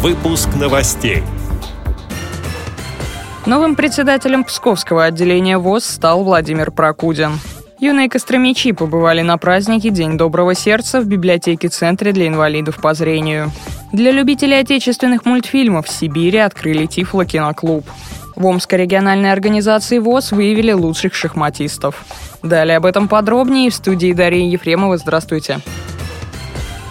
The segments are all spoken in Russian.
Выпуск новостей. Новым председателем Псковского отделения ВОЗ стал Владимир Прокудин. Юные костромичи побывали на празднике День доброго сердца в библиотеке-центре для инвалидов по зрению. Для любителей отечественных мультфильмов в Сибири открыли Тифло-киноклуб. В Омской региональной организации ВОЗ выявили лучших шахматистов. Далее об этом подробнее в студии Дарьи Ефремова. Здравствуйте.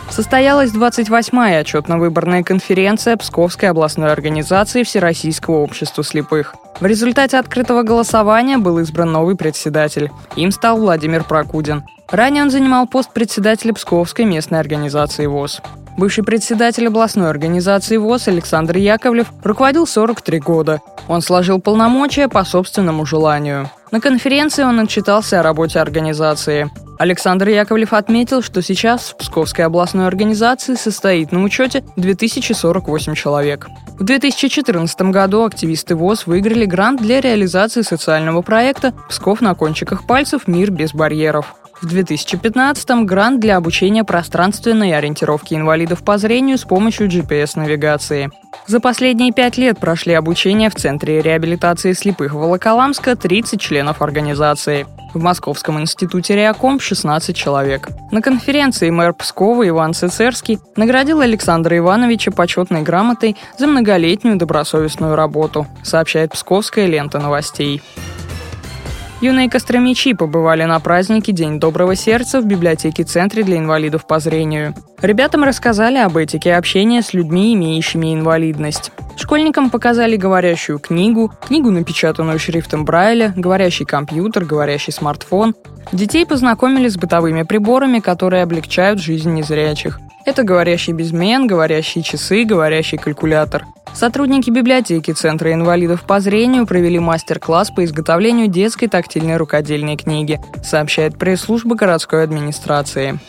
Состоялась 28-я отчетно-выборная конференция Псковской областной организации Всероссийского общества слепых. В результате открытого голосования был избран новый председатель. Им стал Владимир Прокудин. Ранее он занимал пост председателя Псковской местной организации ВОЗ. Бывший председатель областной организации ВОЗ Александр Яковлев руководил 43 года. Он сложил полномочия по собственному желанию. На конференции он отчитался о работе организации. Александр Яковлев отметил, что сейчас в Псковской областной организации состоит на учете 2048 человек. В 2014 году активисты ВОЗ выиграли грант для реализации социального проекта «Псков на кончиках пальцев. Мир без барьеров». В 2015-м грант для обучения пространственной ориентировки инвалидов по зрению с помощью GPS-навигации. За последние пять лет прошли обучение в Центре реабилитации слепых Волоколамска 30 членов организации. В Московском институте Реаком 16 человек. На конференции мэр Пскова Иван Цицерский наградил Александра Ивановича почетной грамотой за многолетнюю добросовестную работу, сообщает Псковская лента новостей. Юные костромичи побывали на празднике День доброго сердца в библиотеке-центре для инвалидов по зрению. Ребятам рассказали об этике общения с людьми, имеющими инвалидность. Школьникам показали говорящую книгу, книгу, напечатанную шрифтом Брайля, говорящий компьютер, говорящий смартфон. Детей познакомили с бытовыми приборами, которые облегчают жизнь незрячих. Это говорящий безмен, говорящие часы, говорящий калькулятор. Сотрудники библиотеки Центра инвалидов по зрению провели мастер-класс по изготовлению детской тактильной рукодельной книги, сообщает пресс-служба городской администрации.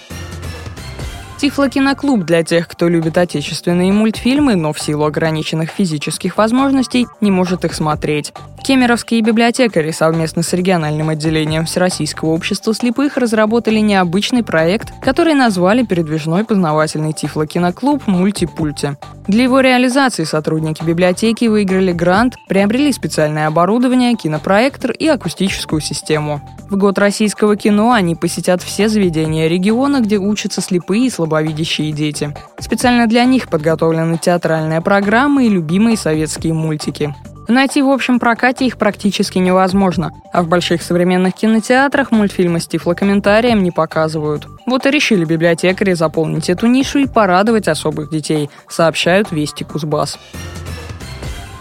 Тифлокиноклуб для тех, кто любит отечественные мультфильмы, но в силу ограниченных физических возможностей не может их смотреть. Кемеровские библиотекари совместно с региональным отделением Всероссийского общества слепых разработали необычный проект, который назвали «Передвижной познавательный тифлокиноклуб Мультипульти». Для его реализации сотрудники библиотеки выиграли грант, приобрели специальное оборудование, кинопроектор и акустическую систему. В год российского кино они посетят все заведения региона, где учатся слепые и слабовидящие дети. Специально для них подготовлены театральная программа и любимые советские мультики. Найти в общем прокате их практически невозможно, а в больших современных кинотеатрах мультфильмы с тифлокомментарием не показывают. Вот и решили библиотекари заполнить эту нишу и порадовать особых детей, сообщают Вести Кузбасс.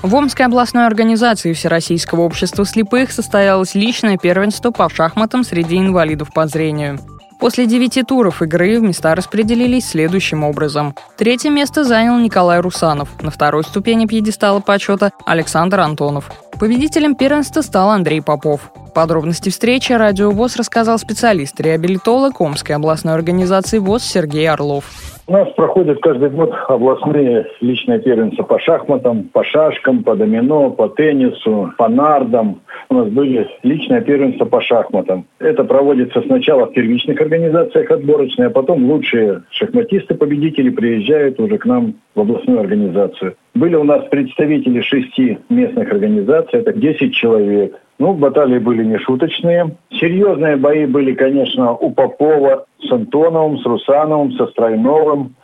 В Омской областной организации Всероссийского общества слепых состоялось личное первенство по шахматам среди инвалидов по зрению. После девяти туров игры места распределились следующим образом. Третье место занял Николай Русанов, на второй ступени пьедестала почета Александр Антонов. Победителем первенства стал Андрей Попов. Подробности встречи Радио ВОЗ рассказал специалист-реабилитолог Омской областной организации ВОЗ Сергей Орлов. У нас проходят каждый год областные личные первенства по шахматам, по шашкам, по домино, по теннису, по нардам. У нас были личные первенства по шахматам. Это проводится сначала в первичных организациях отборочные, а потом лучшие шахматисты-победители приезжают уже к нам в областную организацию. Были у нас представители шести местных организаций, это 10 человек. Ну, баталии были не шуточные. Серьезные бои были, конечно, у Попова с Антоновым, с Русановым, со Стройновым.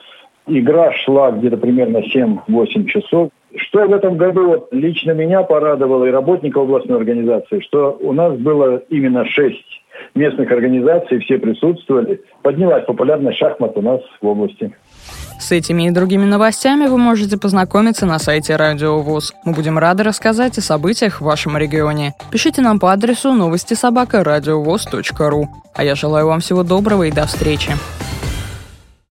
Игра шла где-то примерно 7-8 часов. Что в этом году вот, лично меня порадовало и работников областной организации, что у нас было именно шесть местных организаций, все присутствовали. Поднялась популярность шахмат у нас в области. С этими и другими новостями вы можете познакомиться на сайте Радио ВОЗ. Мы будем рады рассказать о событиях в вашем регионе. Пишите нам по адресу новости собака ру. А я желаю вам всего доброго и до встречи.